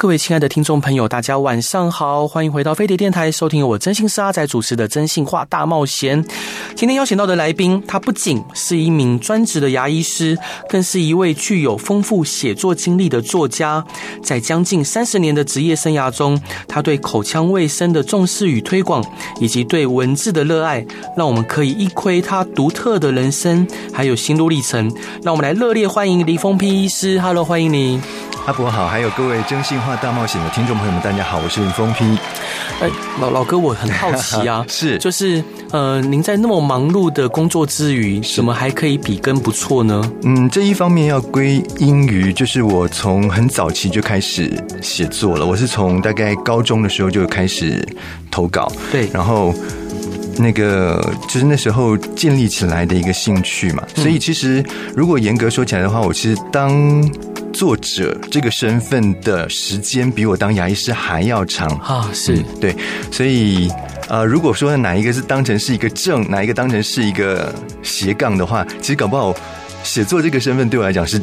各位亲爱的听众朋友，大家晚上好，欢迎回到飞碟电台，收听我真心是阿仔主持的《真心话大冒险》。今天邀请到的来宾，他不仅是一名专职的牙医师，更是一位具有丰富写作经历的作家。在将近三十年的职业生涯中，他对口腔卫生的重视与推广，以及对文字的热爱，让我们可以一窥他独特的人生还有心路历程。让我们来热烈欢迎林峰丕医师。Hello，欢迎你。阿博好，还有各位真心话大冒险的听众朋友们，大家好，我是林峰丕。哎，老老哥，我很好奇啊，是，就是呃，您在那么忙碌的工作之余，怎么还可以笔耕不辍呢？嗯，这一方面要归因于，就是我从很早期就开始写作了，我是从大概高中的时候就开始投稿，对，然后那个就是那时候建立起来的一个兴趣嘛，所以其实如果严格说起来的话，我其实当。作者这个身份的时间比我当牙医师还要长啊，是、嗯、对，所以呃，如果说哪一个是当成是一个正，哪一个当成是一个斜杠的话，其实搞不好写作这个身份对我来讲是。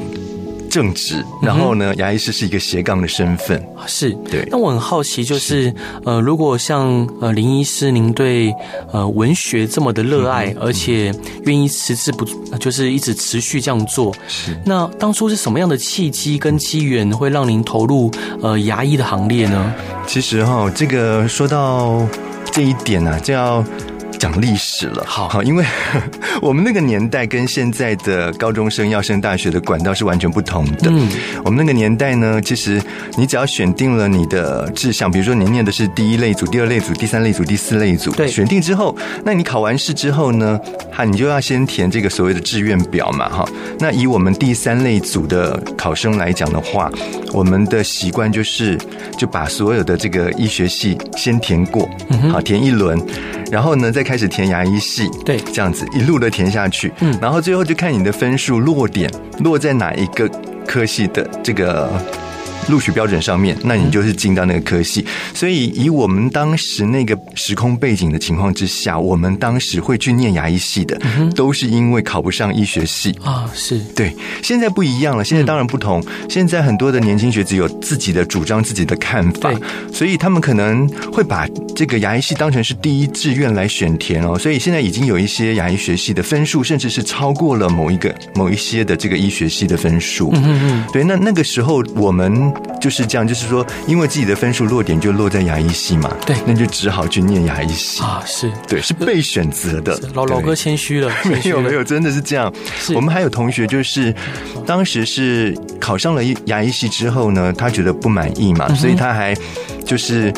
正职，然后呢，牙医师是一个斜杠的身份，是对。那我很好奇，就是呃，如果像呃林医师，您对呃文学这么的热爱，嗯、而且愿意持之不，就是一直持续这样做，是。那当初是什么样的契机跟机缘，会让您投入呃牙医的行列呢？其实哈、哦，这个说到这一点呢、啊，就要。讲历史了，好好，因为 我们那个年代跟现在的高中生要升大学的管道是完全不同的。嗯，我们那个年代呢，其实你只要选定了你的志向，比如说你念的是第一类组、第二类组、第三类组、第四类组，对，选定之后，那你考完试之后呢，哈，你就要先填这个所谓的志愿表嘛，哈。那以我们第三类组的考生来讲的话，我们的习惯就是就把所有的这个医学系先填过，好，填一轮。然后呢，再开始填牙医系，对，这样子一路的填下去，嗯，然后最后就看你的分数落点落在哪一个科系的这个。录取标准上面，那你就是进到那个科系。所以以我们当时那个时空背景的情况之下，我们当时会去念牙医系的，都是因为考不上医学系啊。是对，现在不一样了，现在当然不同。现在很多的年轻学子有自己的主张、自己的看法，所以他们可能会把这个牙医系当成是第一志愿来选填哦。所以现在已经有一些牙医学系的分数，甚至是超过了某一个某一些的这个医学系的分数。嗯嗯，对，那那个时候我们。就是这样，就是说，因为自己的分数落点就落在牙医系嘛，对，那就只好去念牙医系啊，是对，是被选择的。老老哥谦虚了，没有没有，真的是这样。我们还有同学，就是当时是考上了牙医系之后呢，他觉得不满意嘛，所以他还就是。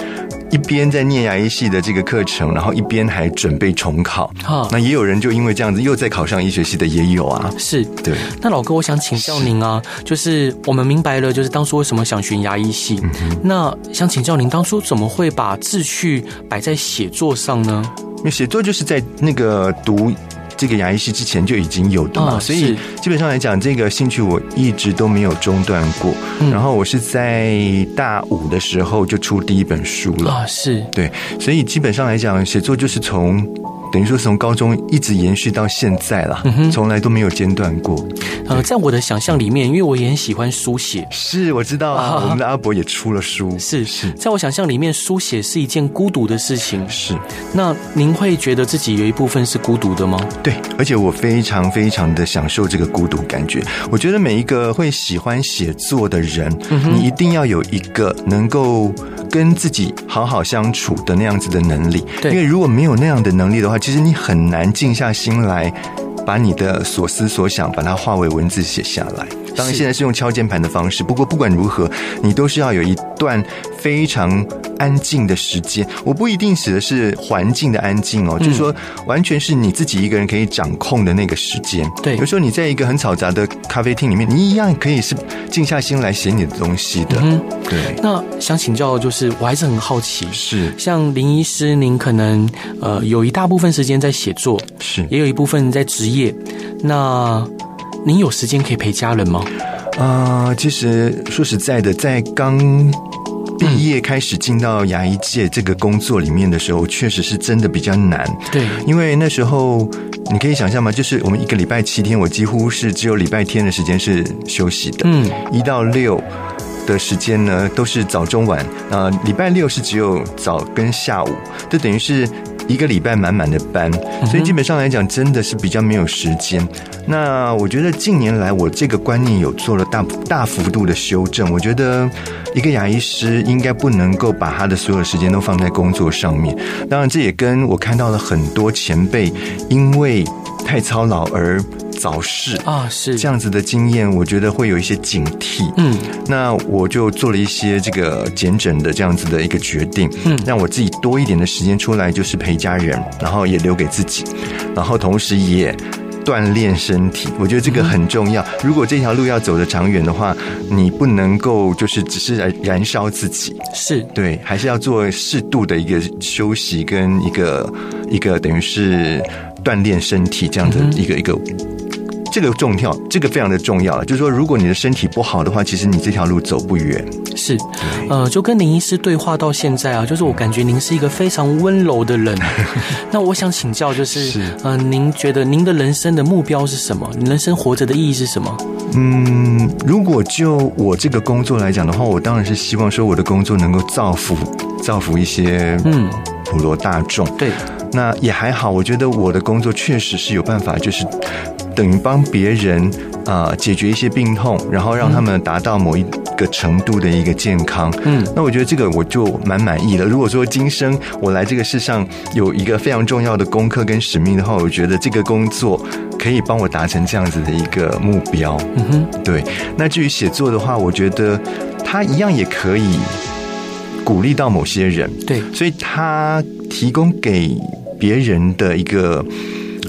一边在念牙医系的这个课程，然后一边还准备重考。哈，那也有人就因为这样子又再考上医学系的也有啊。是，对。那老哥，我想请教您啊，就是我们明白了，就是当初为什么想选牙医系。那想请教您，当初怎么会把志趣摆在写作上呢？因为写作就是在那个读。这个牙医师之前就已经有的嘛，哦、所以基本上来讲，这个兴趣我一直都没有中断过。嗯、然后我是在大五的时候就出第一本书了啊，是对，所以基本上来讲，写作就是从。等于说从高中一直延续到现在了，从来都没有间断过。呃，在我的想象里面，因为我也很喜欢书写，是我知道啊，我们的阿伯也出了书。是是，在我想象里面，书写是一件孤独的事情。是，那您会觉得自己有一部分是孤独的吗？对，而且我非常非常的享受这个孤独感觉。我觉得每一个会喜欢写作的人，你一定要有一个能够跟自己好好相处的那样子的能力。对，因为如果没有那样的能力的话，其实你很难静下心来，把你的所思所想把它化为文字写下来。当然，现在是用敲键盘的方式。不过，不管如何，你都是要有一段非常安静的时间。我不一定指的是环境的安静哦，就是说完全是你自己一个人可以掌控的那个时间。对，有时候你在一个很嘈杂的咖啡厅里面，你一样可以是静下心来写你的东西的。嗯，对。那想请教的就是，我还是很好奇，是像林医师，您可能呃有一大部分时间在写作，是也有一部分在职业，那您有时间可以陪家人吗？啊、呃，其实说实在的，在刚毕业开始进到牙医界这个工作里面的时候，确实是真的比较难。对，因为那时候你可以想象吗？就是我们一个礼拜七天，我几乎是只有礼拜天的时间是休息的。嗯，一到六的时间呢，都是早中晚。啊、呃，礼拜六是只有早跟下午，就等于是。一个礼拜满满的班，所以基本上来讲，真的是比较没有时间。那我觉得近年来，我这个观念有做了大大幅度的修正。我觉得一个牙医师应该不能够把他的所有时间都放在工作上面。当然，这也跟我看到了很多前辈因为太操劳而早逝啊，是这样子的经验，我觉得会有一些警惕。嗯，那我就做了一些这个简诊的这样子的一个决定，嗯，让我自己多一点的时间出来，就是陪家人，然后也留给自己，然后同时也锻炼身体。我觉得这个很重要。如果这条路要走得长远的话，你不能够就是只是燃燃烧自己，是对，还是要做适度的一个休息跟一个一个等于是锻炼身体这样的一个一个。这个重要，这个非常的重要。就是说，如果你的身体不好的话，其实你这条路走不远。是，呃，就跟林医师对话到现在啊，就是我感觉您是一个非常温柔的人。那我想请教，就是，是呃，您觉得您的人生的目标是什么？你人生活着的意义是什么？嗯，如果就我这个工作来讲的话，我当然是希望说我的工作能够造福造福一些嗯普罗大众。嗯、对，那也还好，我觉得我的工作确实是有办法，就是。等于帮别人啊、呃、解决一些病痛，然后让他们达到某一个程度的一个健康。嗯，那我觉得这个我就蛮满意的。如果说今生我来这个世上有一个非常重要的功课跟使命的话，我觉得这个工作可以帮我达成这样子的一个目标。嗯哼，对。那至于写作的话，我觉得它一样也可以鼓励到某些人。对，所以它提供给别人的一个。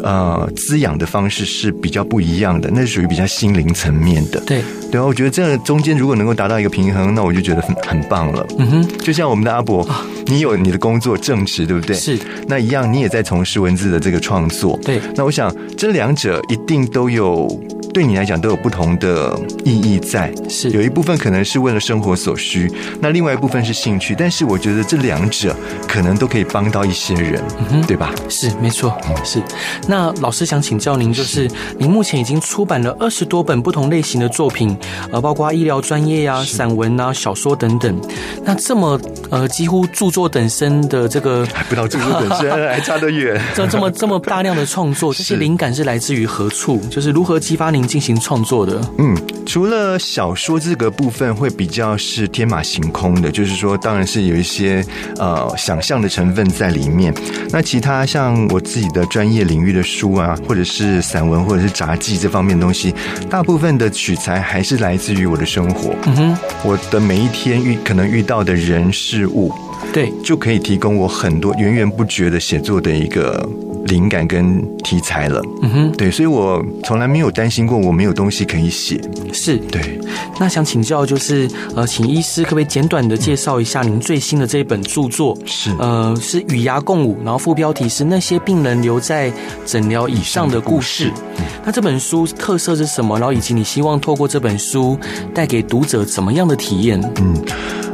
呃，滋养的方式是比较不一样的，那是属于比较心灵层面的。对，对啊，我觉得这中间如果能够达到一个平衡，那我就觉得很很棒了。嗯哼，就像我们的阿伯，你有你的工作正职，对不对？是，那一样，你也在从事文字的这个创作。对，那我想这两者一定都有。对你来讲都有不同的意义在，是有一部分可能是为了生活所需，那另外一部分是兴趣。但是我觉得这两者可能都可以帮到一些人，对吧？是，没错，是。那老师想请教您，就是，是您目前已经出版了二十多本不同类型的作品，呃，包括医疗专业呀、啊、散文啊、小说等等。那这么呃几乎著作等身的这个，还不到著作等身，还差得远。这这么这么大量的创作，这些灵感是来自于何处？就是如何激发您？进行创作的，嗯，除了小说这个部分会比较是天马行空的，就是说，当然是有一些呃想象的成分在里面。那其他像我自己的专业领域的书啊，或者是散文，或者是杂技这方面的东西，大部分的取材还是来自于我的生活。嗯哼，我的每一天遇可能遇到的人事物，对，就可以提供我很多源源不绝的写作的一个。灵感跟题材了，嗯哼，对，所以我从来没有担心过我没有东西可以写。是，对。那想请教，就是呃，请医师可不可以简短的介绍一下您最新的这一本著作？是，呃，是与牙共舞，然后副标题是那些病人留在诊疗以上的故事。嗯，那这本书特色是什么？然后以及你希望透过这本书带给读者怎么样的体验？嗯。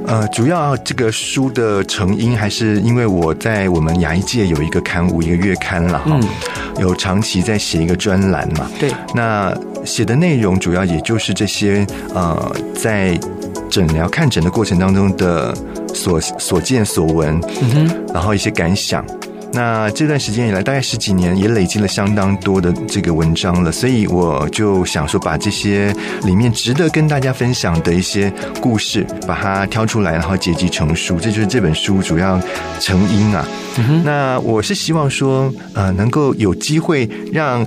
呃，主要这个书的成因还是因为我在我们牙医界有一个刊物，一个月刊了哈，有长期在写一个专栏嘛。对，那写的内容主要也就是这些呃，在诊疗看诊的过程当中的所所见所闻，嗯哼，然后一些感想。那这段时间以来，大概十几年，也累积了相当多的这个文章了，所以我就想说，把这些里面值得跟大家分享的一些故事，把它挑出来，然后结集成书，这就是这本书主要成因啊。嗯。那我是希望说，呃，能够有机会让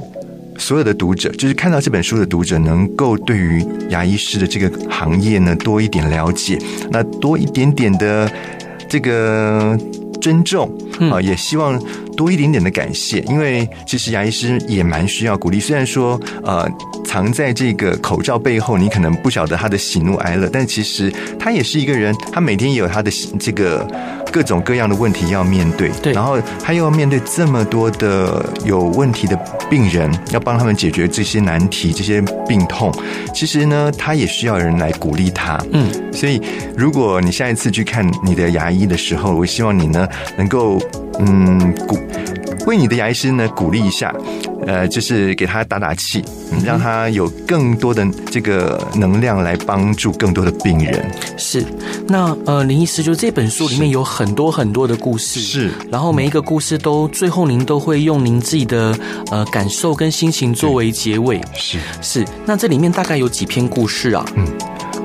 所有的读者，就是看到这本书的读者，能够对于牙医师的这个行业呢多一点了解，那多一点点的。这个尊重啊，也希望多一点点的感谢，因为其实牙医师也蛮需要鼓励。虽然说呃，藏在这个口罩背后，你可能不晓得他的喜怒哀乐，但其实他也是一个人，他每天也有他的这个。各种各样的问题要面对，对，然后他又要面对这么多的有问题的病人，要帮他们解决这些难题、这些病痛。其实呢，他也需要人来鼓励他。嗯，所以如果你下一次去看你的牙医的时候，我希望你呢能够嗯鼓为你的牙医师呢鼓励一下。呃，就是给他打打气，让他有更多的这个能量来帮助更多的病人。是，那呃，林医师，就这本书里面有很多很多的故事，是，然后每一个故事都最后您都会用您自己的呃感受跟心情作为结尾。是是，那这里面大概有几篇故事啊？嗯。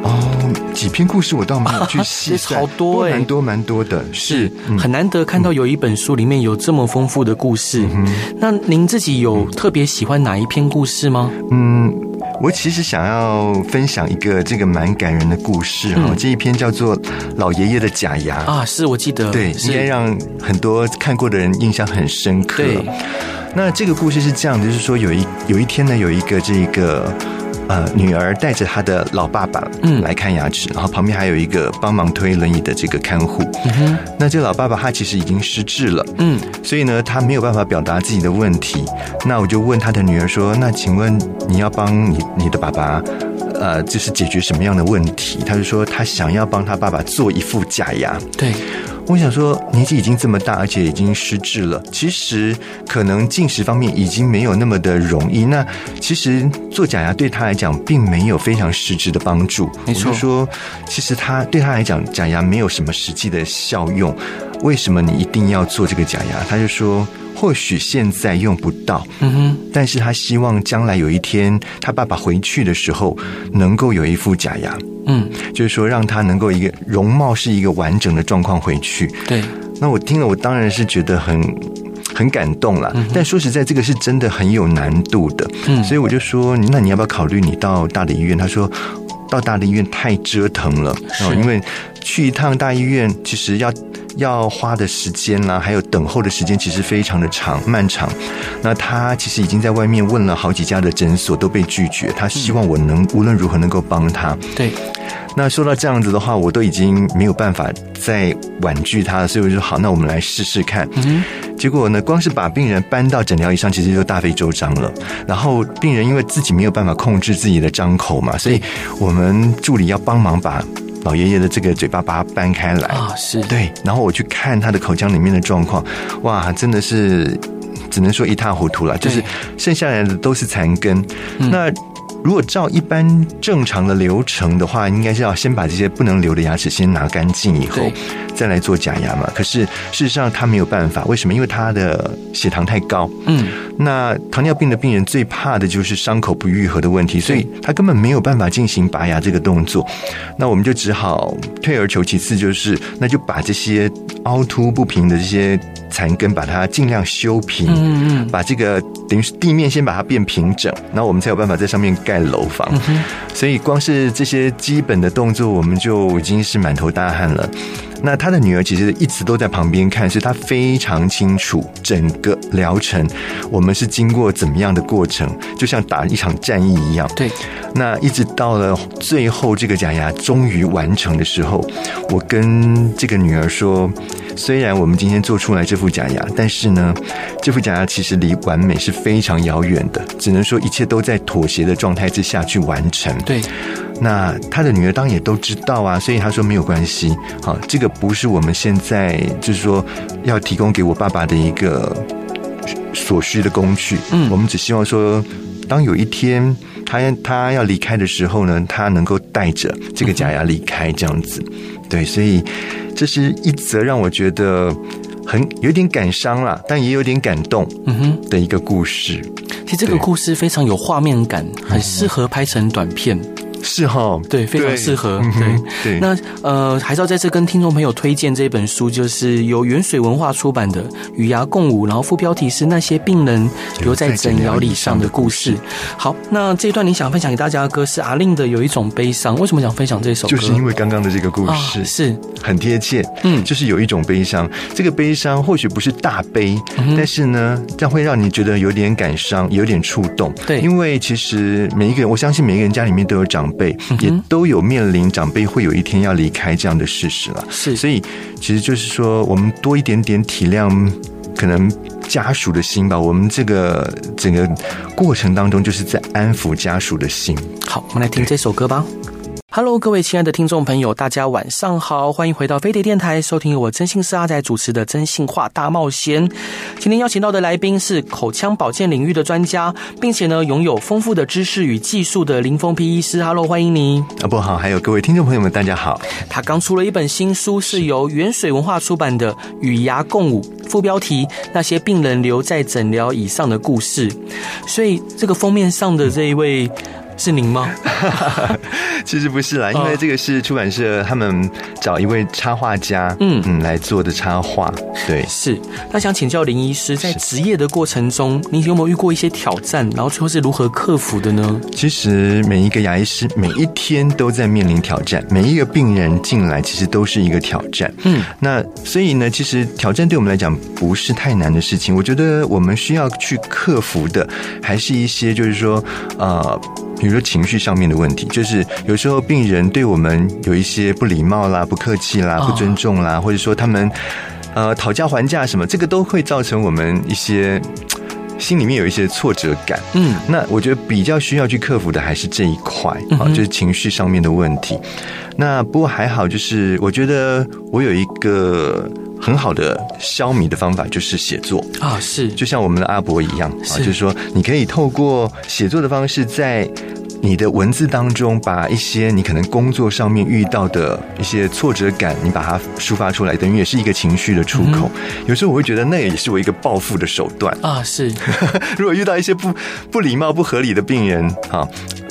哦，几篇故事我倒没有去细算，好多哎，蛮多蛮多的，是很难得看到有一本书里面有这么丰富的故事。嗯，那您自己有特别喜欢哪一篇故事吗？嗯，我其实想要分享一个这个蛮感人的故事哈，嗯，这一篇叫做《老爷爷的假牙》啊，是我记得，对，应该让很多看过的人印象很深刻。对，那这个故事是这样，就是说有一有一天呢，有一个这个。呃，女儿带着她的老爸爸嗯来看牙齿，嗯，然后旁边还有一个帮忙推轮椅的这个看护。嗯哼，那这个老爸爸他其实已经失智了，嗯，所以呢，他没有办法表达自己的问题。那我就问他的女儿说：“那请问你要帮你你的爸爸，呃，就是解决什么样的问题？”他就说他想要帮他爸爸做一副假牙。对。我想说，年纪已经这么大，而且已经失智了，其实可能进食方面已经没有那么的容易。那其实做假牙对他来讲，并没有非常实质的帮助。没错，就说，其实他对他来讲，假牙没有什么实际的效用。为什么你一定要做这个假牙？他就说。或许现在用不到，嗯哼，但是他希望将来有一天他爸爸回去的时候，能够有一副假牙，嗯，就是说让他能够一个容貌是一个完整的状况回去。对，那我听了，我当然是觉得很很感动了。但说实在，这个是真的很有难度的，嗯，所以我就说，那你要不要考虑你到大的医院？他说，到大的医院太折腾了，哦，因为去一趟大医院其实要。要花的时间啦，还有等候的时间，其实非常的长漫长。那他其实已经在外面问了好几家的诊所，都被拒绝。他希望我能无论如何能够帮他。对。那说到这样子的话，我都已经没有办法再婉拒他了，所以我就说好，那我们来试试看。嗯。结果呢，光是把病人搬到诊疗椅上，其实就大费周章了。然后病人因为自己没有办法控制自己的张口嘛，所以我们助理要帮忙把。老爷爷的这个嘴巴把它掰开来。啊，是。对，然后我去看他的口腔里面的状况，哇，真的是只能说一塌糊涂了，就是剩下来的都是残根，嗯、那。如果照一般正常的流程的话，应该是要先把这些不能留的牙齿先拿干净以后，再来做假牙嘛。可是事实上他没有办法，为什么？因为他的血糖太高。嗯，那糖尿病的病人最怕的就是伤口不愈合的问题，所以他根本没有办法进行拔牙这个动作。那我们就只好退而求其次，就是那就把这些凹凸不平的这些。残根把它尽量修平，嗯嗯，把这个等于是地面先把它变平整，然后我们才有办法在上面盖楼房。所以光是这些基本的动作，我们就已经是满头大汗了。那他的女儿其实一直都在旁边看，所以他非常清楚整个疗程，我们是经过怎么样的过程，就像打一场战役一样。对。那一直到了最后，这个假牙终于完成的时候，我跟这个女儿说，虽然我们今天做出来这副假牙，但是呢，这副假牙其实离完美是非常遥远的，只能说一切都在妥协的状态之下去完成。对。那他的女儿当然也都知道啊，所以他说没有关系，好，这个不是我们现在就是说要提供给我爸爸的一个所需的工具，嗯，我们只希望说，当有一天他他要离开的时候呢，他能够带着这个假牙离开，这样子，对，所以这是一则让我觉得很有点感伤啦，但也有点感动，嗯哼。的一个故事。其实这个故事非常有画面感，很适合拍成短片。是哈，对，非常适合。对、嗯、对，那呃，还是要再次跟听众朋友推荐这本书，就是由原水文化出版的《与牙共舞》，然后副标题是《那些病人留在诊疗椅上的故事》。好，那这一段你想分享给大家的歌是阿令的《有一种悲伤》，为什么想分享这首歌？就是因为刚刚的这个故事、啊、是很贴切，嗯，就是有一种悲伤。这个悲伤或许不是大悲，嗯、但是呢，这样会让你觉得有点感伤，有点触动。对，因为其实每一个人，我相信每一个人家里面都有长辈，嗯、也都有面临长辈会有一天要离开这样的事实了。是，所以其实就是说，我们多一点点体谅，可能家属的心吧。我们这个整个过程当中，就是在安抚家属的心。好，我们来听这首歌吧。Hello，各位亲爱的听众朋友，大家晚上好，欢迎回到飞碟电台，收听由我真心是阿仔主持的《真心话大冒险》。今天邀请到的来宾是口腔保健领域的专家，并且呢拥有丰富的知识与技术的林峰皮医师。Hello，欢迎你。啊，不好，还有各位听众朋友们，大家好。他刚出了一本新书，是由原水文化出版的《与牙共舞》，副标题《那些病人留在诊疗椅上的故事》。所以这个封面上的这一位。是您吗？其实不是啦，因为这个是出版社他们找一位插画家，嗯嗯来做的插画。对，是。那想请教林医师，在职业的过程中，您有没有遇过一些挑战？然后最后是如何克服的呢？其实每一个牙医师每一天都在面临挑战，每一个病人进来其实都是一个挑战。嗯，那所以呢，其实挑战对我们来讲不是太难的事情。我觉得我们需要去克服的，还是一些就是说，呃。比如说情绪上面的问题，就是有时候病人对我们有一些不礼貌啦、不客气啦、不尊重啦，或者说他们呃讨价还价什么，这个都会造成我们一些 心里面有一些挫折感。嗯，那我觉得比较需要去克服的还是这一块啊，就是情绪上面的问题。那不过还好，就是我觉得我有一个。很好的消弭的方法就是写作啊，是就像我们的阿伯一样啊，就是说你可以透过写作的方式，在你的文字当中，把一些你可能工作上面遇到的一些挫折感，你把它抒发出来，等于也是一个情绪的出口。有时候我会觉得，那也是我一个报复的手段啊。是，如果遇到一些不不礼貌、不合理的病人啊，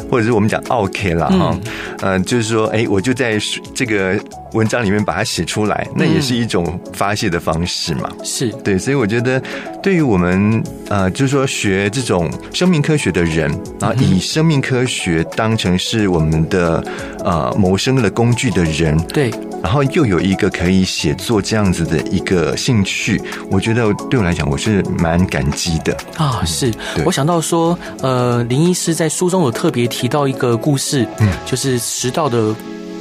或者是我们讲 OK 了哈，嗯，就是说，哎，我就在这个。文章里面把它写出来，那也是一种发泄的方式嘛。是对，所以我觉得，对于我们呃，就是说学这种生命科学的人，啊以生命科学当成是我们的呃谋生的工具的人，对，然后又有一个可以写作这样子的一个兴趣，我觉得对我来讲，我是蛮感激的啊。是，我想到说，呃，林医师在书中有特别提到一个故事，嗯，就是食道的。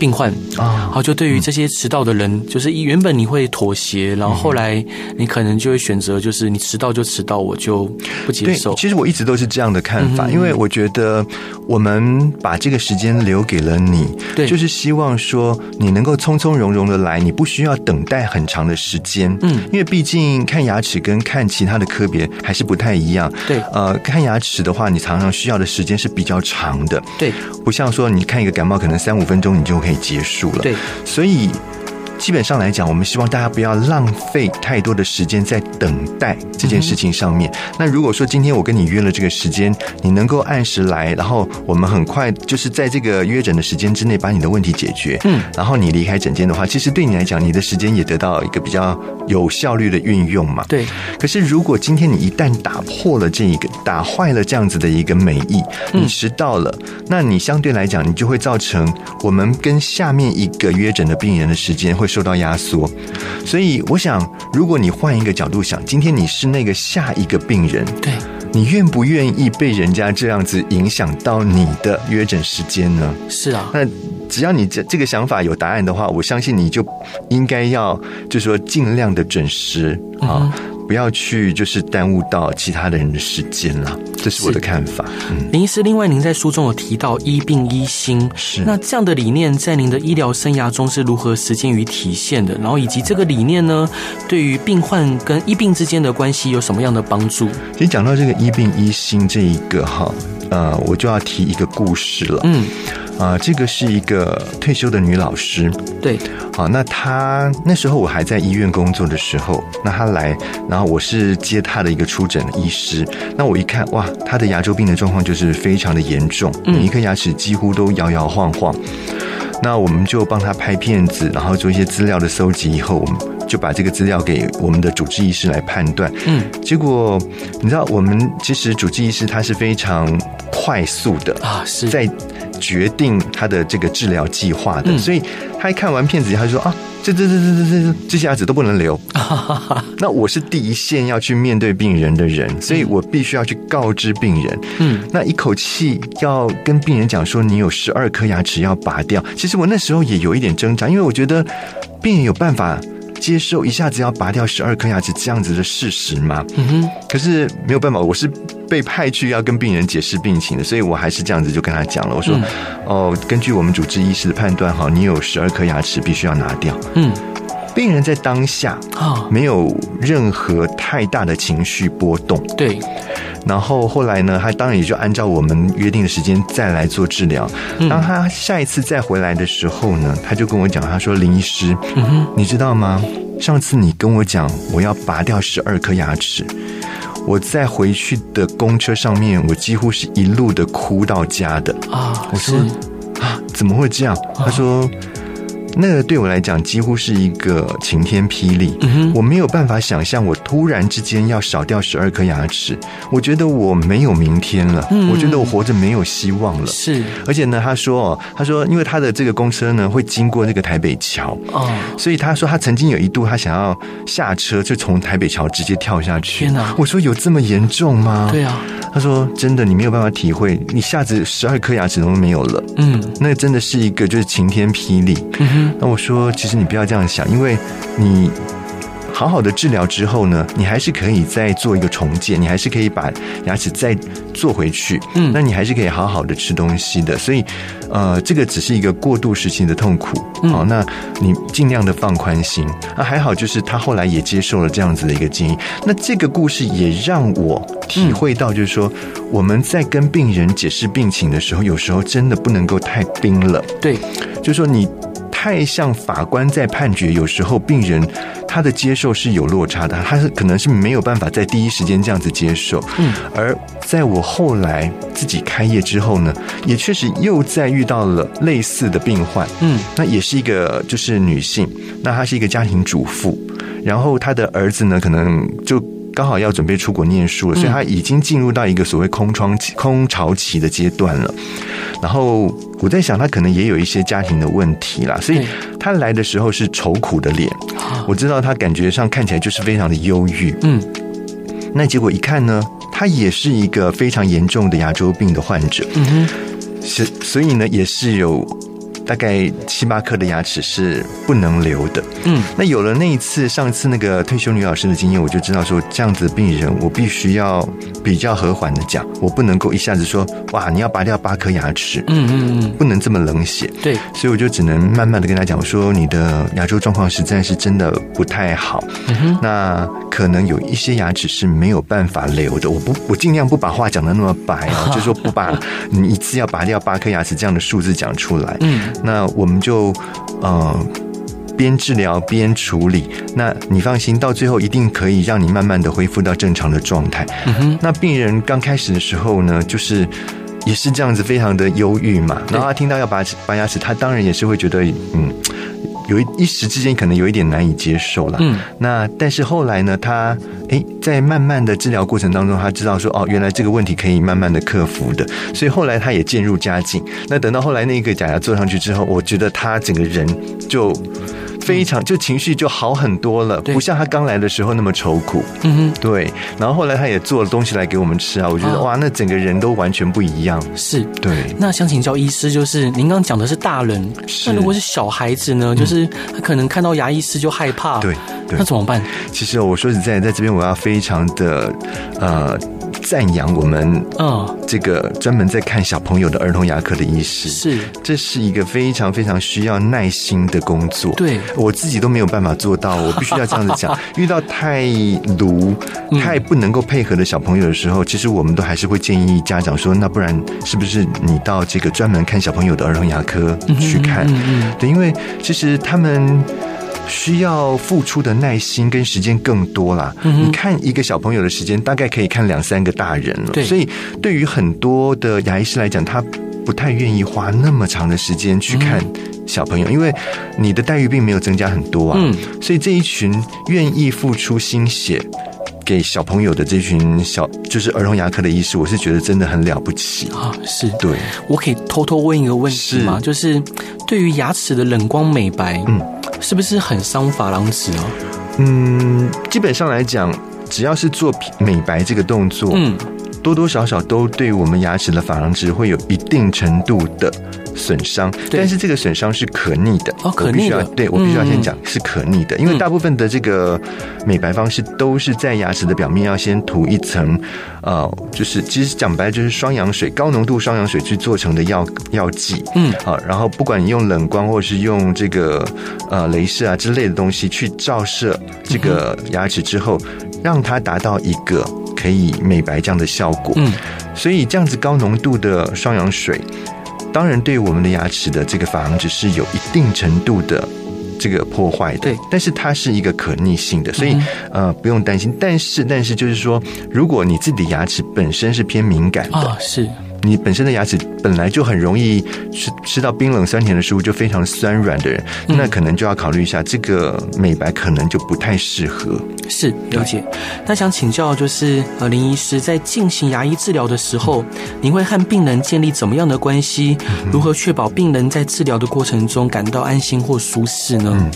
病患啊，好，就对于这些迟到的人，嗯、就是原本你会妥协，然后后来你可能就会选择，就是你迟到就迟到，我就不接受。其实我一直都是这样的看法，嗯、因为我觉得我们把这个时间留给了你，对，就是希望说你能够从从容容的来，你不需要等待很长的时间，嗯，因为毕竟看牙齿跟看其他的科别还是不太一样，对，呃，看牙齿的话，你常常需要的时间是比较长的，对，不像说你看一个感冒，可能三五分钟你就可以。结束了，对，所以。基本上来讲，我们希望大家不要浪费太多的时间在等待这件事情上面。嗯、那如果说今天我跟你约了这个时间，你能够按时来，然后我们很快就是在这个约诊的时间之内把你的问题解决，嗯，然后你离开诊间的话，其实对你来讲，你的时间也得到一个比较有效率的运用嘛。对。可是如果今天你一旦打破了这一个，打坏了这样子的一个美意，你迟到了，嗯、那你相对来讲，你就会造成我们跟下面一个约诊的病人的时间会。受到压缩，所以我想，如果你换一个角度想，今天你是那个下一个病人，对，你愿不愿意被人家这样子影响到你的约诊时间呢？是啊，那只要你这这个想法有答案的话，我相信你就应该要，就是说尽量的准时啊。嗯不要去，就是耽误到其他的人的时间了，这是我的看法。嗯，林医师，另外您在书中有提到医病医心，是那这样的理念在您的医疗生涯中是如何实践与体现的？然后以及这个理念呢，对于病患跟医病之间的关系有什么样的帮助？其实讲到这个医病医心这一个哈，呃，我就要提一个故事了。嗯，啊、呃，这个是一个退休的女老师。对，好，那她那时候我还在医院工作的时候，那她来，然后我是接她的一个出诊的医师。那我一看，哇，她的牙周病的状况就是非常的严重，每一颗牙齿几乎都摇摇晃晃。那我们就帮她拍片子，然后做一些资料的搜集，以后我们就把这个资料给我们的主治医师来判断。嗯，结果你知道，我们其实主治医师他是非常快速的啊，是在。决定他的这个治疗计划的，所以他一看完片子，他就说啊，这这这这这这这些牙齿都不能留。那我是第一线要去面对病人的人，所以我必须要去告知病人。嗯，那一口气要跟病人讲说，你有十二颗牙齿要拔掉。其实我那时候也有一点挣扎，因为我觉得病人有办法接受一下子要拔掉十二颗牙齿这样子的事实吗？嗯哼，可是没有办法，我是。被派去要跟病人解释病情的，所以我还是这样子就跟他讲了。我说：“嗯、哦，根据我们主治医师的判断，哈，你有十二颗牙齿必须要拿掉。”嗯，病人在当下啊，没有任何太大的情绪波动。对，然后后来呢，他当然也就按照我们约定的时间再来做治疗。当他下一次再回来的时候呢，他就跟我讲，他说：“林医师，嗯，你知道吗？上次你跟我讲我要拔掉十二颗牙齿。”我在回去的公车上面，我几乎是一路的哭到家的啊！我说啊，怎么会这样？他说。那个对我来讲几乎是一个晴天霹雳，嗯，我没有办法想象，我突然之间要少掉十二颗牙齿，我觉得我没有明天了，嗯，我觉得我活着没有希望了。是，而且呢，他说哦，他说，因为他的这个公车呢会经过那个台北桥，哦，所以他说他曾经有一度他想要下车就从台北桥直接跳下去。天哪！我说有这么严重吗？对啊。他说真的，你没有办法体会，你一下子十二颗牙齿都没有了，嗯，那真的是一个就是晴天霹雳，嗯哼。那我说，其实你不要这样想，因为你好好的治疗之后呢，你还是可以再做一个重建，你还是可以把牙齿再做回去。嗯，那你还是可以好好的吃东西的。所以，呃，这个只是一个过渡时期的痛苦。好，那你尽量的放宽心。那还好，就是他后来也接受了这样子的一个建议。那这个故事也让我体会到，就是说我们在跟病人解释病情的时候，有时候真的不能够太冰冷。对，就是说你。太像法官在判决，有时候病人他的接受是有落差的，他是可能是没有办法在第一时间这样子接受。嗯，而在我后来自己开业之后呢，也确实又再遇到了类似的病患。嗯，那也是一个就是女性，那她是一个家庭主妇，然后她的儿子呢，可能就。刚好要准备出国念书了，所以他已经进入到一个所谓空窗期、空巢期的阶段了。然后我在想，他可能也有一些家庭的问题啦，所以他来的时候是愁苦的脸。我知道他感觉上看起来就是非常的忧郁。嗯，那结果一看呢，他也是一个非常严重的牙周病的患者。嗯哼，是，所以呢，也是有。大概七八颗的牙齿是不能留的。嗯，那有了那一次上一次那个退休女老师的经验，我就知道说，这样子的病人，我必须要比较和缓的讲，我不能够一下子说哇，你要拔掉八颗牙齿。嗯嗯嗯，不能这么冷血。对，所以我就只能慢慢的跟他讲我说，你的牙周状况实在是真的不太好。嗯哼，那可能有一些牙齿是没有办法留的。我不，我尽量不把话讲的那么白啊，就是说不把你一次要拔掉八颗牙齿这样的数字讲出来。嗯。那我们就呃边治疗边处理，那你放心，到最后一定可以让你慢慢的恢复到正常的状态。嗯哼。那病人刚开始的时候呢，就是也是这样子，非常的忧郁嘛。然后他听到要拔拔牙齿，他当然也是会觉得嗯。有一一时之间可能有一点难以接受了，嗯，那但是后来呢，他诶在慢慢的治疗过程当中，他知道说哦，原来这个问题可以慢慢的克服的，所以后来他也渐入佳境。那等到后来那个假牙做上去之后，我觉得他整个人就。非常就情绪就好很多了，不像他刚来的时候那么愁苦。嗯哼，对。然后后来他也做了东西来给我们吃啊，我觉得哇，那整个人都完全不一样。是，对。那想请教医师，就是您刚刚讲的是大人，那如果是小孩子呢？就是他可能看到牙医师就害怕，对，那怎么办？其实我说实在，在这边我要非常的呃。赞扬我们啊，这个专门在看小朋友的儿童牙科的医师，是，这是一个非常非常需要耐心的工作。对，我自己都没有办法做到，我必须要这样子讲。遇到太鲁、太不能够配合的小朋友的时候，其实我们都还是会建议家长说，那不然是不是你到这个专门看小朋友的儿童牙科去看？对，因为其实他们。需要付出的耐心跟时间更多啦。你看一个小朋友的时间，大概可以看两三个大人了。对，所以对于很多的牙医师来讲，他不太愿意花那么长的时间去看小朋友，因为你的待遇并没有增加很多啊。嗯，所以这一群愿意付出心血给小朋友的这群小，就是儿童牙科的医师，我是觉得真的很了不起啊。是，对，我可以偷偷问一个问题吗？就是对于牙齿的冷光美白，嗯。是不是很伤珐琅质啊？嗯，基本上来讲，只要是做美白这个动作，嗯，多多少少都对我们牙齿的珐琅质会有一定程度的。损伤，但是这个损伤是可逆的哦，可逆的。对，我必须要先讲是可逆的，因为大部分的这个美白方式都是在牙齿的表面要先涂一层，呃，就是其实讲白就是双氧水，高浓度双氧水去做成的药药剂，嗯，好，然后不管你用冷光或者是用这个呃镭射啊之类的东西去照射这个牙齿之后，让它达到一个可以美白这样的效果，嗯，所以这样子高浓度的双氧水。当然，对我们的牙齿的这个珐琅质是有一定程度的这个破坏的，对，但是它是一个可逆性的，所以呃不用担心。但是，但是就是说，如果你自己的牙齿本身是偏敏感的，啊，是。你本身的牙齿本来就很容易吃吃到冰冷酸甜的食物就非常酸软的人，那可能就要考虑一下这个美白可能就不太适合。是，了解。那想请教就是呃林医师在进行牙医治疗的时候，您会和病人建立怎么样的关系？如何确保病人在治疗的过程中感到安心或舒适呢？嗯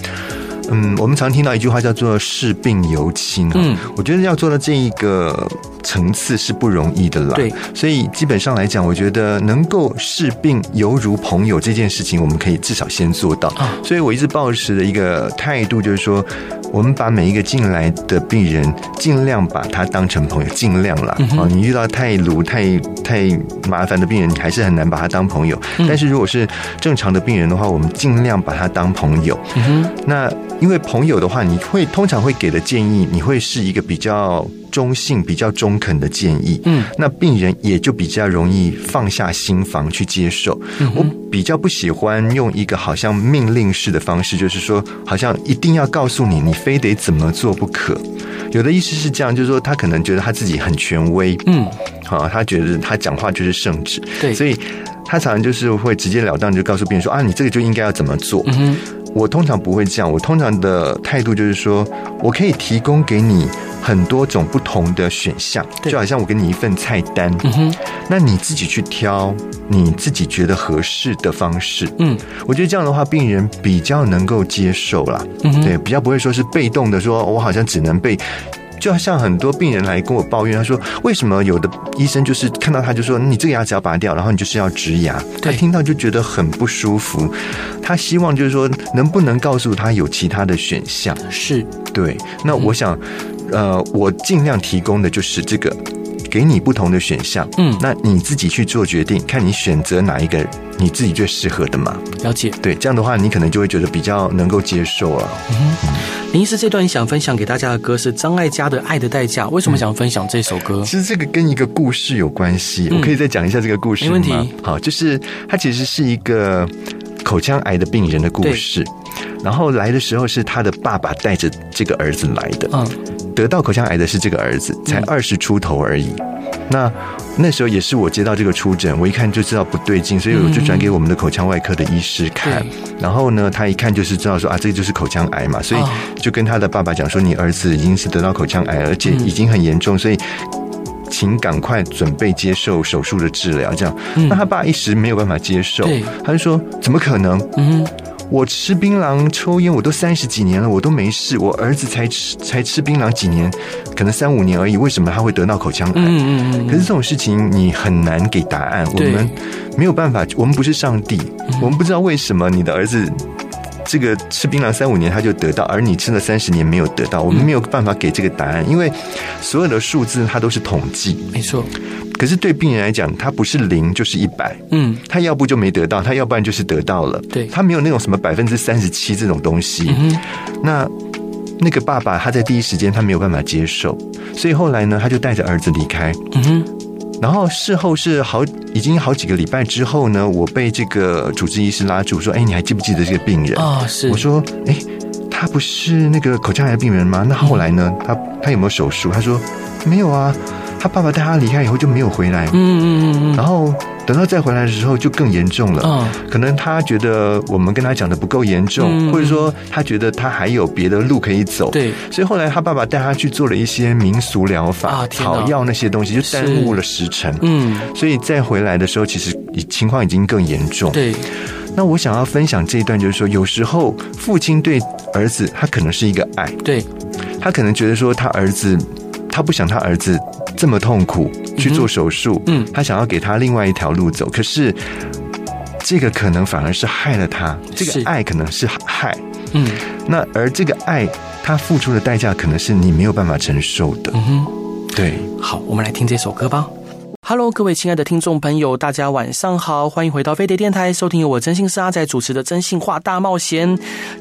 嗯，我们常听到一句话叫做“视病由亲”。嗯，我觉得要做到这一个层次是不容易的啦。对，所以基本上来讲，我觉得能够视病犹如朋友这件事情，我们可以至少先做到。啊，所以我一直抱持的一个态度就是说，我们把每一个进来的病人，尽量把他当成朋友，尽量啦。啊，你遇到太鲁、太太麻烦的病人，你还是很难把他当朋友。但是如果是正常的病人的话，我们尽量把他当朋友。嗯，那。因为朋友的话，你会通常会给的建议，你会是一个比较中性、比较中肯的建议。嗯，那病人也就比较容易放下心防去接受。嗯，我比较不喜欢用一个好像命令式的方式，就是说，好像一定要告诉你，你非得怎么做不可。有的医师是这样，就是说他可能觉得他自己很权威。嗯，好，他觉得他讲话就是圣旨。对，所以他常常就是会直截了当就告诉病人说啊，你这个就应该要怎么做。嗯我通常不会这样，我通常的态度就是说，我可以提供给你很多种不同的选项，就好像我给你一份菜单，嗯哼，那你自己去挑你自己觉得合适的方式，嗯，我觉得这样的话，病人比较能够接受啦，嗯，对，比较不会说是被动的，说我好像只能被。就像很多病人来跟我抱怨，他说：“为什么有的医生就是看到他就说你这个牙齿要拔掉，然后你就是要植牙？”他听到就觉得很不舒服。他希望就是说，能不能告诉他有其他的选项？是对。那我想，呃，我尽量提供的就是这个。给你不同的选项，嗯，那你自己去做决定，看你选择哪一个你自己最适合的嘛。了解，对，这样的话你可能就会觉得比较能够接受了。嗯，林医师，这段你想分享给大家的歌是张艾嘉的《爱的代价》，为什么想分享这首歌？其实这个跟一个故事有关系，我可以再讲一下这个故事吗？没问题。好，就是它其实是一个口腔癌的病人的故事，然后来的时候是他的爸爸带着这个儿子来的，嗯。得到口腔癌的是这个儿子，才二十出头而已。那那时候也是我接到这个出诊，我一看就知道不对劲，所以我就转给我们的口腔外科的医师看。然后呢，他一看就是知道说啊，这个就是口腔癌嘛，所以就跟他的爸爸讲说，你儿子已经是得到口腔癌，而且已经很严重，所以请赶快准备接受手术的治疗。这样，那他爸一时没有办法接受，他就说怎么可能？嗯。我吃槟榔、抽烟，我都三十几年了，我都没事。我儿子才吃才吃槟榔几年，可能三五年而已，为什么他会得到口腔癌？嗯嗯嗯。可是这种事情你很难给答案，我们没有办法，我们不是上帝，我们不知道为什么你的儿子这个吃槟榔三五年他就得到，而你吃了三十年没有得到，我们没有办法给这个答案，因为所有的数字它都是统计，没错。可是对病人来讲，他不是零就是一百，嗯，他要不就没得到，他要不然就是得到了，对，他没有那种什么百分之三十七这种东西。嗯，那那个爸爸他在第一时间他没有办法接受，所以后来呢，他就带着儿子离开。嗯哼，然后事后是好已经好几个礼拜之后呢，我被这个主治医师拉住说：“哎，你还记不记得这个病人？”啊，是。我说：“哎，他不是那个口腔癌的病人吗？那后来呢？他他有没有手术？”他说：“没有啊。”他爸爸带他离开以后就没有回来，嗯嗯嗯嗯，然后等到再回来的时候就更严重了，嗯，可能他觉得我们跟他讲的不够严重，或者说他觉得他还有别的路可以走，对，所以后来他爸爸带他去做了一些民俗疗法、草药那些东西，就耽误了时辰，嗯，所以再回来的时候，其实情况已经更严重，对。那我想要分享这一段，就是说，有时候父亲对儿子，他可能是一个爱，对，他可能觉得说他儿子，他不想他儿子。这么痛苦去做手术，嗯，他想要给他另外一条路走，可是这个可能反而是害了他，这个爱可能是害，嗯，那而这个爱他付出的代价可能是你没有办法承受的，嗯哼，对，好，我们来听这首歌吧。Hello，各位亲爱的听众朋友，大家晚上好，欢迎回到飞碟电台，收听由我真心是阿仔主持的《真心话大冒险》。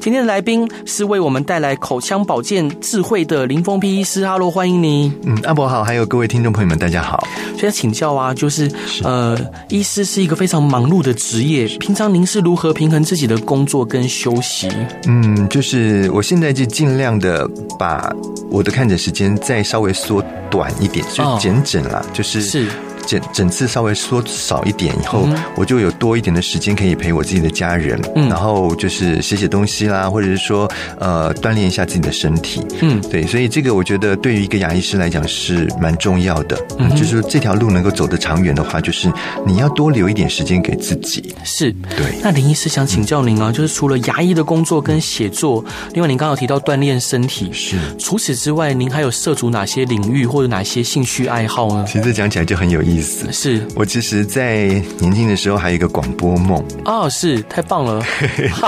今天的来宾是为我们带来口腔保健智慧的林峰丕医师。Hello，欢迎你。嗯，阿伯好，还有各位听众朋友们，大家好。所以请教啊，就是，是呃，医师是一个非常忙碌的职业，平常您是如何平衡自己的工作跟休息？嗯，就是我现在就尽量的把我的看诊时间再稍微缩短一点，就减诊了，哦、就是是。诊诊次稍微缩少一点以后，嗯、我就有多一点的时间可以陪我自己的家人，嗯，然后就是写写东西啦，或者是说呃锻炼一下自己的身体，嗯，对，所以这个我觉得对于一个牙医师来讲是蛮重要的，嗯，就是这条路能够走得长远的话，就是你要多留一点时间给自己，是对。那林医师想请教您啊，就是除了牙医的工作跟写作，另外您刚刚有提到锻炼身体，是。除此之外，您还有涉足哪些领域或者哪些兴趣爱好呢？其实讲起来就很有意思。意思。是。我其实，在年轻的时候还有一个广播梦。哦，是太棒了。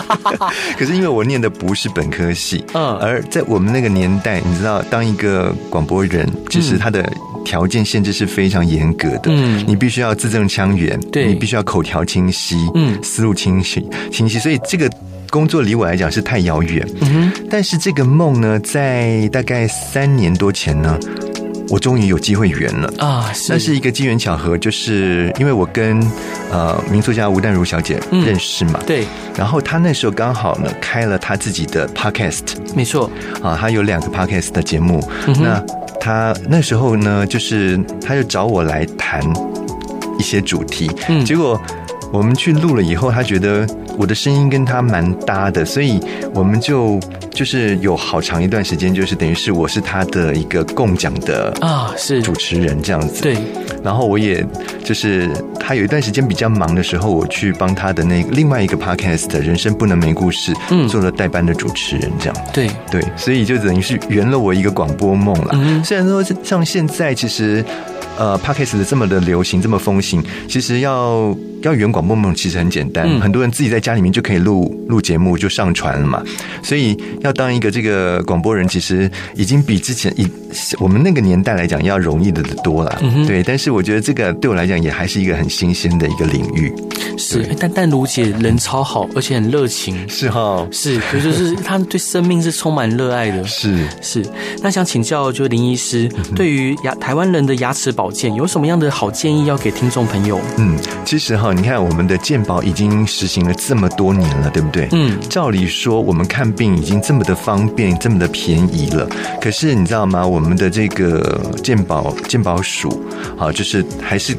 可是因为我念的不是本科系，嗯，而在我们那个年代，你知道，当一个广播人，其实他的条件限制是非常严格的，嗯，你必须要字正腔圆，对，你必须要口条清晰，嗯，思路清晰清晰，所以这个工作离我来讲是太遥远。嗯哼，但是这个梦呢，在大概三年多前呢。我终于有机会圆了。啊！那是一个机缘巧合，就是因为我跟呃名作家吴淡如小姐认识嘛，嗯、对。然后她那时候刚好呢开了她自己的 podcast，没错。啊，她有两个 podcast 的节目。嗯、那她那时候呢，就是她就找我来谈一些主题，嗯，结果我们去录了以后，他觉得我的声音跟他蛮搭的，所以我们就。就是有好长一段时间，就是等于是我是他的一个共讲的啊，是主持人这样子。对，然后我也就是他有一段时间比较忙的时候，我去帮他的那个另外一个 podcast《人生不能没故事》嗯做了代班的主持人这样。对对，所以就等于是圆了我一个广播梦了。嗯，虽然说像现在其实。呃，Podcast 的这么的流行，这么风行，其实要要圆广播梦其实很简单，嗯，很多人自己在家里面就可以录录节目就上传了嘛。所以要当一个这个广播人，其实已经比之前以我们那个年代来讲要容易的多了。嗯，对，但是我觉得这个对我来讲也还是一个很新鲜的一个领域。是，但但卢姐人超好，而且很热情。是哈，是，可就是他对生命是充满热爱的。是是，那想请教，就是林医师，嗯、对于牙台湾人的牙齿保健有什么样的好建议要给听众朋友？嗯，其实哈，你看我们的健保已经实行了这么多年了，对不对？嗯，照理说我们看病已经这么的方便，这么的便宜了。可是你知道吗？我们的这个健保健保署啊，就是还是。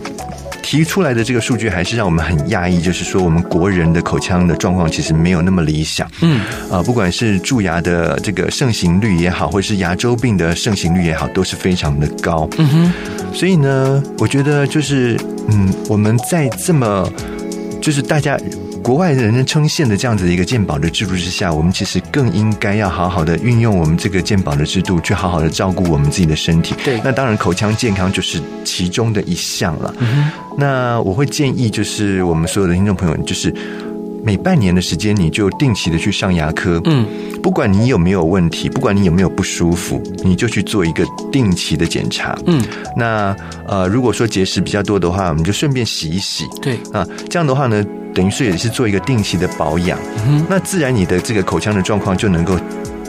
提出来的这个数据还是让我们很讶异，就是说我们国人的口腔的状况其实没有那么理想。嗯，啊，不管是蛀牙的这个盛行率也好，或是牙周病的盛行率也好，都是非常的高。嗯哼，所以呢，我觉得就是，嗯，我们在这么，就是大家。国外人人称羡的这样子的一个鉴宝的制度之下，我们其实更应该要好好的运用我们这个鉴宝的制度，去好好的照顾我们自己的身体。对，那当然口腔健康就是其中的一项了。嗯，那我会建议就是我们所有的听众朋友，就是每半年的时间，你就定期的去上牙科。嗯，不管你有没有问题，不管你有没有不舒服，你就去做一个定期的检查。嗯，那呃，如果说结石比较多的话，我们就顺便洗一洗。对啊，这样的话呢，等于是也是做一个定期的保养。嗯，那自然你的这个口腔的状况就能够。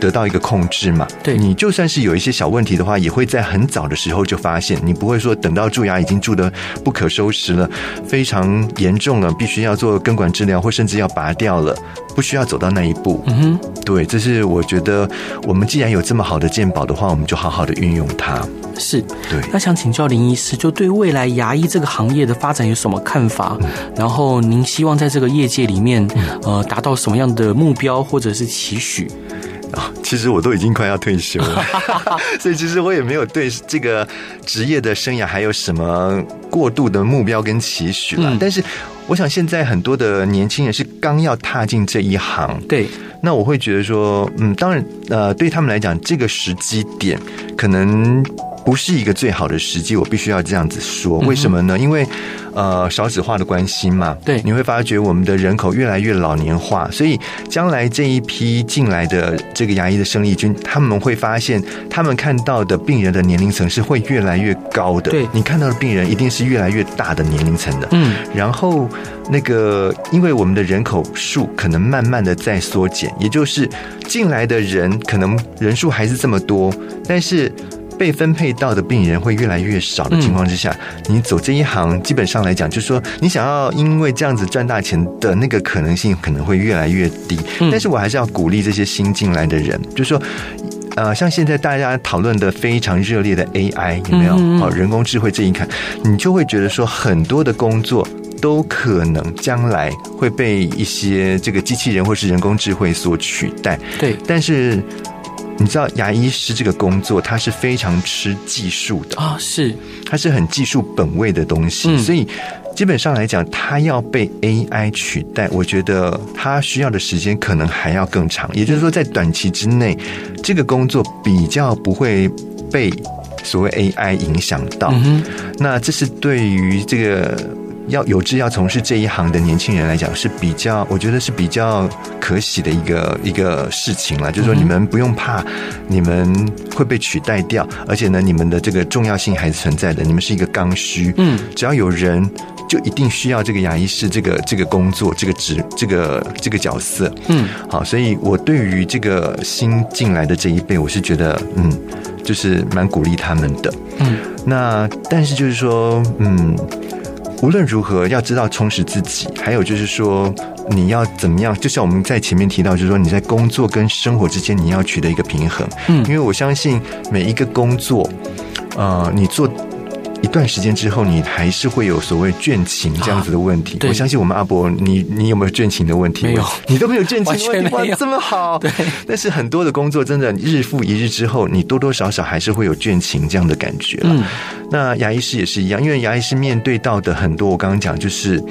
得到一个控制嘛？对，你就算是有一些小问题的话，也会在很早的时候就发现，你不会说等到蛀牙已经蛀得不可收拾了，非常严重了，必须要做根管治疗，或甚至要拔掉了，不需要走到那一步。嗯哼，对，这是我觉得我们既然有这么好的鉴宝的话，我们就好好的运用它。是，对。那想请教林医师，就对未来牙医这个行业的发展有什么看法？嗯、然后您希望在这个业界里面，呃，达到什么样的目标或者是期许？啊，其实我都已经快要退休了，所以其实我也没有对这个职业的生涯还有什么过度的目标跟期许了。嗯、但是，我想现在很多的年轻人是刚要踏进这一行，对，那我会觉得说，嗯，当然，呃，对他们来讲，这个时机点可能。不是一个最好的时机，我必须要这样子说。为什么呢？因为，呃，少子化的关系嘛。对，你会发觉我们的人口越来越老年化，所以将来这一批进来的这个牙医的生力军，他们会发现，他们看到的病人的年龄层是会越来越高的。对，你看到的病人一定是越来越大的年龄层的。嗯，然后那个，因为我们的人口数可能慢慢的在缩减，也就是进来的人可能人数还是这么多，但是。被分配到的病人会越来越少的情况之下，你走这一行，基本上来讲，就是说你想要因为这样子赚大钱的那个可能性可能会越来越低。但是我还是要鼓励这些新进来的人，就是说，呃，像现在大家讨论的非常热烈的 AI 有没有？哦，人工智慧这一看，你就会觉得说很多的工作都可能将来会被一些这个机器人或是人工智慧所取代。对，但是。你知道牙医师这个工作，它是非常吃技术的啊，是，它是很技术本位的东西，所以基本上来讲，它要被 AI 取代，我觉得它需要的时间可能还要更长。也就是说，在短期之内，这个工作比较不会被所谓 AI 影响到。那这是对于这个。要有志要从事这一行的年轻人来讲是比较，我觉得是比较可喜的一个一个事情了。就是说，你们不用怕，你们会被取代掉，而且呢，你们的这个重要性还是存在的。你们是一个刚需，嗯，只要有人，就一定需要这个牙医师这个这个工作，这个职，这个这个角色，嗯，好，所以我对于这个新进来的这一辈，我是觉得，嗯，就是蛮鼓励他们的，嗯，那但是就是说，嗯。无论如何，要知道充实自己，还有就是说，你要怎么样？就像我们在前面提到，就是说你在工作跟生活之间，你要取得一个平衡。嗯，因为我相信每一个工作，呃，你做。一段时间之后，你还是会有所谓倦勤这样子的问题。啊、我相信我们阿伯，你你有没有倦勤的问题？没有，你都没有倦勤的问题。哇，这么好。对，但是很多的工作真的日复一日之后，你多多少少还是会有倦勤这样的感觉了。嗯，那牙医师也是一样，因为牙医师面对到的很多，我刚刚讲就是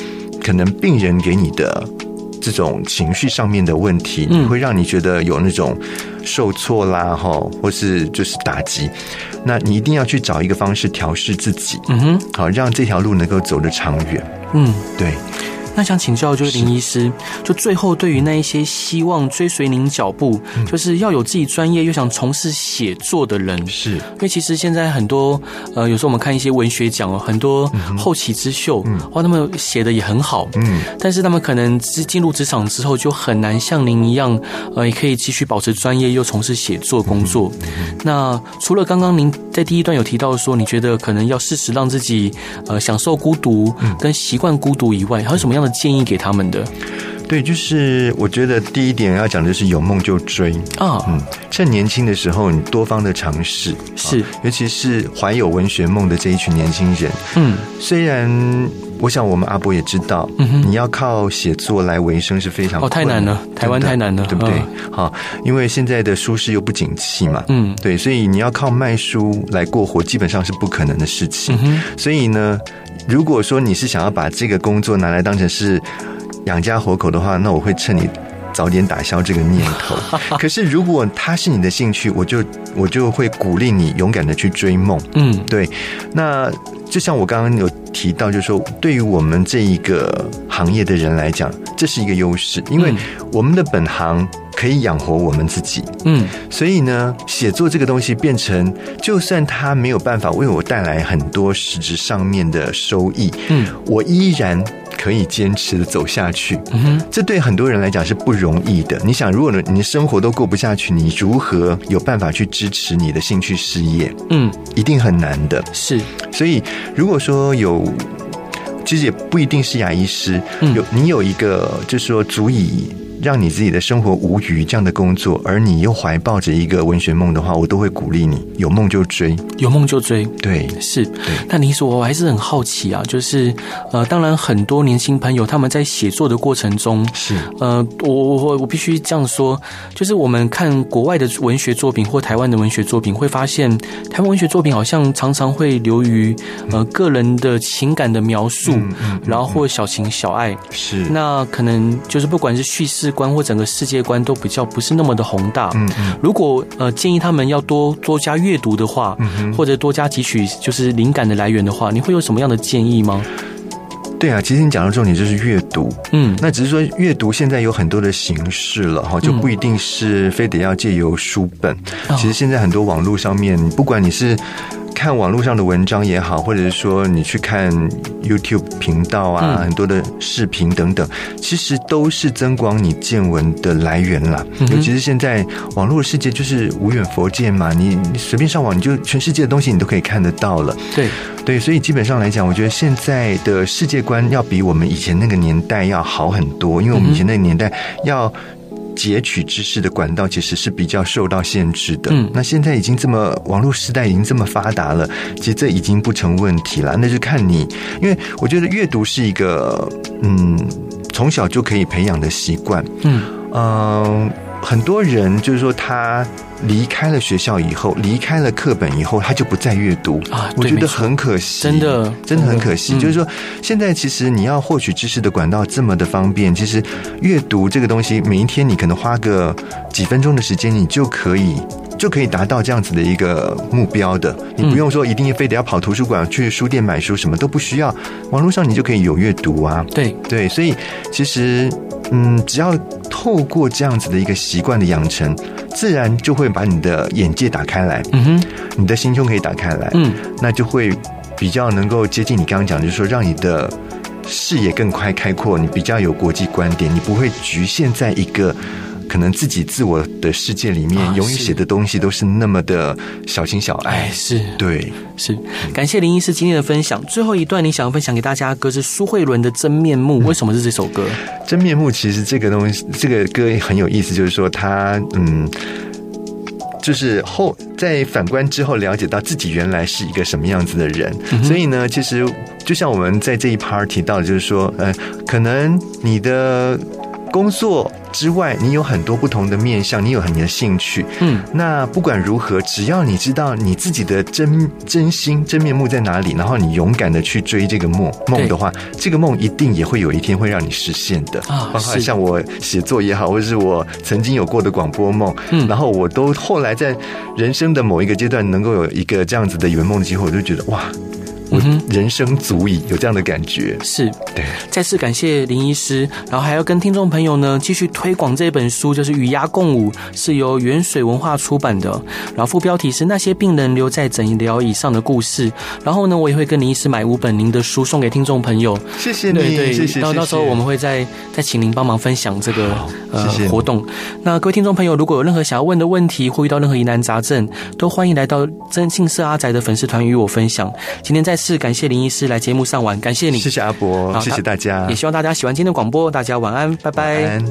可能病人给你的。这种情绪上面的问题，你会让你觉得有那种受挫啦，哈，或是就是打击。那你一定要去找一个方式调试自己，嗯哼，好，让这条路能够走得长远。嗯，对。那想请教，就是林医师，就最后对于那一些希望追随您脚步，就是要有自己专业又想从事写作的人，是。因为其实现在很多呃，有时候我们看一些文学奖哦，很多后起之秀，哇，他们写的也很好，嗯，但是他们可能进进入职场之后，就很难像您一样，呃，也可以继续保持专业又从事写作工作。那除了刚刚您在第一段有提到说，你觉得可能要适时让自己呃享受孤独跟习惯孤独以外，还有什么样的？建议给他们的，对，就是我觉得第一点要讲的是有梦就追。啊，嗯，趁年轻的时候你多方的尝试，是，尤其是怀有文学梦的这一群年轻人，嗯，虽然我想我们阿伯也知道，嗯，你要靠写作来维生是非常哦太难了，台湾太难了，对不对？好，因为现在的书市又不景气嘛，嗯，对，所以你要靠卖书来过活，基本上是不可能的事情，所以呢。如果说你是想要把这个工作拿来当成是养家活口的话，那我会趁你早点打消这个念头。可是如果它是你的兴趣，我就我就会鼓励你勇敢的去追梦。嗯，对。那就像我刚刚有提到，就是说，对于我们这一个行业的人来讲，这是一个优势，因为我们的本行可以养活我们自己。嗯，所以呢，写作这个东西变成，就算它没有办法为我带来很多实质上面的收益，嗯，我依然。可以坚持的走下去，这对很多人来讲是不容易的。你想，如果你生活都过不下去，你如何有办法去支持你的兴趣事业？嗯，一定很难的。是，所以如果说有，其实也不一定是牙医师，有你有一个，就是说足以。让你自己的生活无余这样的工作，而你又怀抱着一个文学梦的话，我都会鼓励你，有梦就追，有梦就追。对，是。那你说我还是很好奇啊，就是呃，当然很多年轻朋友他们在写作的过程中，是呃，我我我必须这样说，就是我们看国外的文学作品或台湾的文学作品，会发现台湾文学作品好像常常会流于呃个人的情感的描述，嗯嗯、然后或小情小爱，是。那可能就是不管是叙事。观或整个世界观都比较不是那么的宏大。嗯嗯，如果呃建议他们要多多加阅读的话，嗯，或者多加汲取就是灵感的来源的话，你会有什么样的建议吗？对啊，其实你讲的重点就是阅读。嗯，那只是说阅读现在有很多的形式了哈，就不一定是非得要借由书本。嗯。其实现在很多网络上面，不管你是。看网络上的文章也好，或者是说你去看 YouTube 频道啊，嗯、很多的视频等等，其实都是增广你见闻的来源啦。嗯、尤其是现在网络世界就是无远佛界嘛，你你随便上网，你就全世界的东西你都可以看得到了。对对，所以基本上来讲，我觉得现在的世界观要比我们以前那个年代要好很多，因为我们以前那个年代要。截取知识的管道其实是比较受到限制的。嗯，那现在已经这么网络时代已经这么发达了，其实这已经不成问题了。那就看你，因为我觉得阅读是一个嗯从小就可以培养的习惯。嗯嗯。呃很多人就是说，他离开了学校以后，离开了课本以后，他就不再阅读啊。我觉得很可惜，真的，真的很可惜。就是说，现在其实你要获取知识的管道这么的方便，其实阅读这个东西，每一天你可能花个几分钟的时间，你就可以就可以达到这样子的一个目标的。你不用说一定非得要跑图书馆去书店买书，什么都不需要，网络上你就可以有阅读啊。对对，所以其实。嗯，只要透过这样子的一个习惯的养成，自然就会把你的眼界打开来。嗯哼，你的心胸可以打开来。嗯，那就会比较能够接近你刚刚讲，就是说让你的视野更快开阔，你比较有国际观点，你不会局限在一个。可能自己自我的世界里面，永远写的东西都是那么的小情小爱。哎，是对，是。感谢林医师今天的分享。最后一段，你想要分享给大家的歌是苏慧伦的《真面目》，为什么是这首歌？嗯，真面目其实这个东西，这个歌很有意思，就是说他嗯，就是后在反观之后，了解到自己原来是一个什么样子的人。嗯，所以呢，其实就像我们在这一 part 提到的，就是说，呃，可能你的工作。之外，你有很多不同的面向，你有很多的兴趣。嗯，那不管如何，只要你知道你自己的真真心、真面目在哪里，然后你勇敢的去追这个梦梦的话，这个梦一定也会有一天会让你实现的啊！包括像我写作也好，或者是我曾经有过的广播梦，嗯，然后我都后来在人生的某一个阶段能够有一个这样子的圆梦的机会，我就觉得哇。我人生足矣，有这样的感觉。是，对。再次感谢林医师，然后还要跟听众朋友呢继续推广这本书，就是《与鸭共舞》，是由原水文化出版的。然后副标题是《那些病人留在诊疗椅上的故事》。然后呢，我也会跟林医师买五本您的书送给听众朋友。谢谢你，对对，谢谢。到到时候我们会再再请您帮忙分享这个呃活动。那各位听众朋友，如果有任何想要问的问题，或遇到任何疑难杂症，都欢迎来到征信社阿宅的粉丝团与我分享。今天再是感谢林医师。来节目上晚，感谢你，谢谢阿伯，谢谢大家，也希望大家喜欢今天的广播，大家晚安，拜拜。